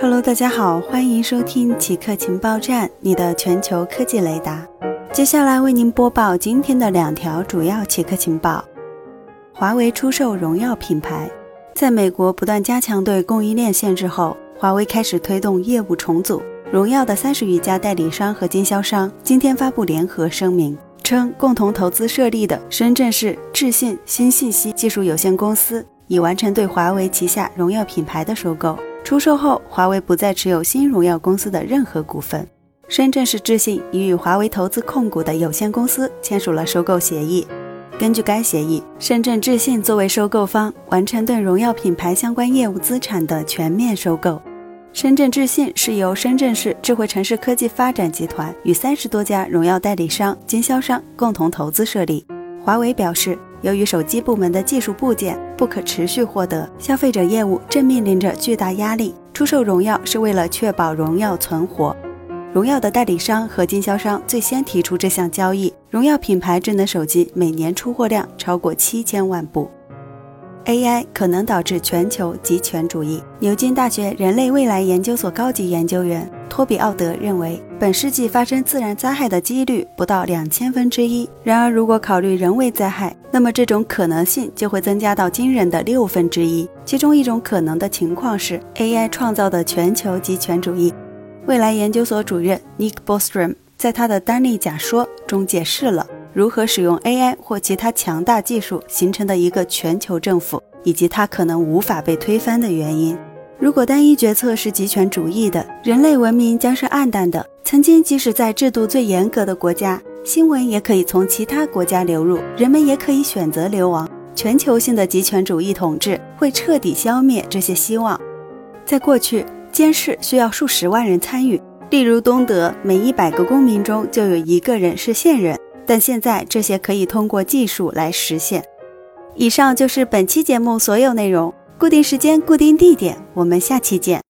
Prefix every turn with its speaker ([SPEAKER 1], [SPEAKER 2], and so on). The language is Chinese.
[SPEAKER 1] Hello，大家好，欢迎收听极客情报站，你的全球科技雷达。接下来为您播报今天的两条主要极客情报：华为出售荣耀品牌。在美国不断加强对供应链限制后，华为开始推动业务重组。荣耀的三十余家代理商和经销商今天发布联合声明，称共同投资设立的深圳市智信新信息技术有限公司已完成对华为旗下荣耀品牌的收购。出售后，华为不再持有新荣耀公司的任何股份。深圳市智信已与华为投资控股的有限公司签署了收购协议。根据该协议，深圳智信作为收购方，完成对荣耀品牌相关业务资产的全面收购。深圳智信是由深圳市智慧城市科技发展集团与三十多家荣耀代理商、经销商共同投资设立。华为表示。由于手机部门的技术部件不可持续获得，消费者业务正面临着巨大压力。出售荣耀是为了确保荣耀存活。荣耀的代理商和经销商最先提出这项交易。荣耀品牌智能手机每年出货量超过七千万部。AI 可能导致全球极权主义。牛津大学人类未来研究所高级研究员托比奥德认为，本世纪发生自然灾害的几率不到两千分之一。然而，如果考虑人为灾害，那么这种可能性就会增加到惊人的六分之一。其中一种可能的情况是 AI 创造的全球极权主义。未来研究所主任 Nick Bostrom 在他的单例假说中解释了。如何使用 AI 或其他强大技术形成的一个全球政府，以及它可能无法被推翻的原因？如果单一决策是极权主义的，人类文明将是暗淡的。曾经，即使在制度最严格的国家，新闻也可以从其他国家流入，人们也可以选择流亡。全球性的极权主义统治会彻底消灭这些希望。在过去，监视需要数十万人参与，例如东德，每一百个公民中就有一个人是线人。但现在这些可以通过技术来实现。以上就是本期节目所有内容。固定时间，固定地点，我们下期见。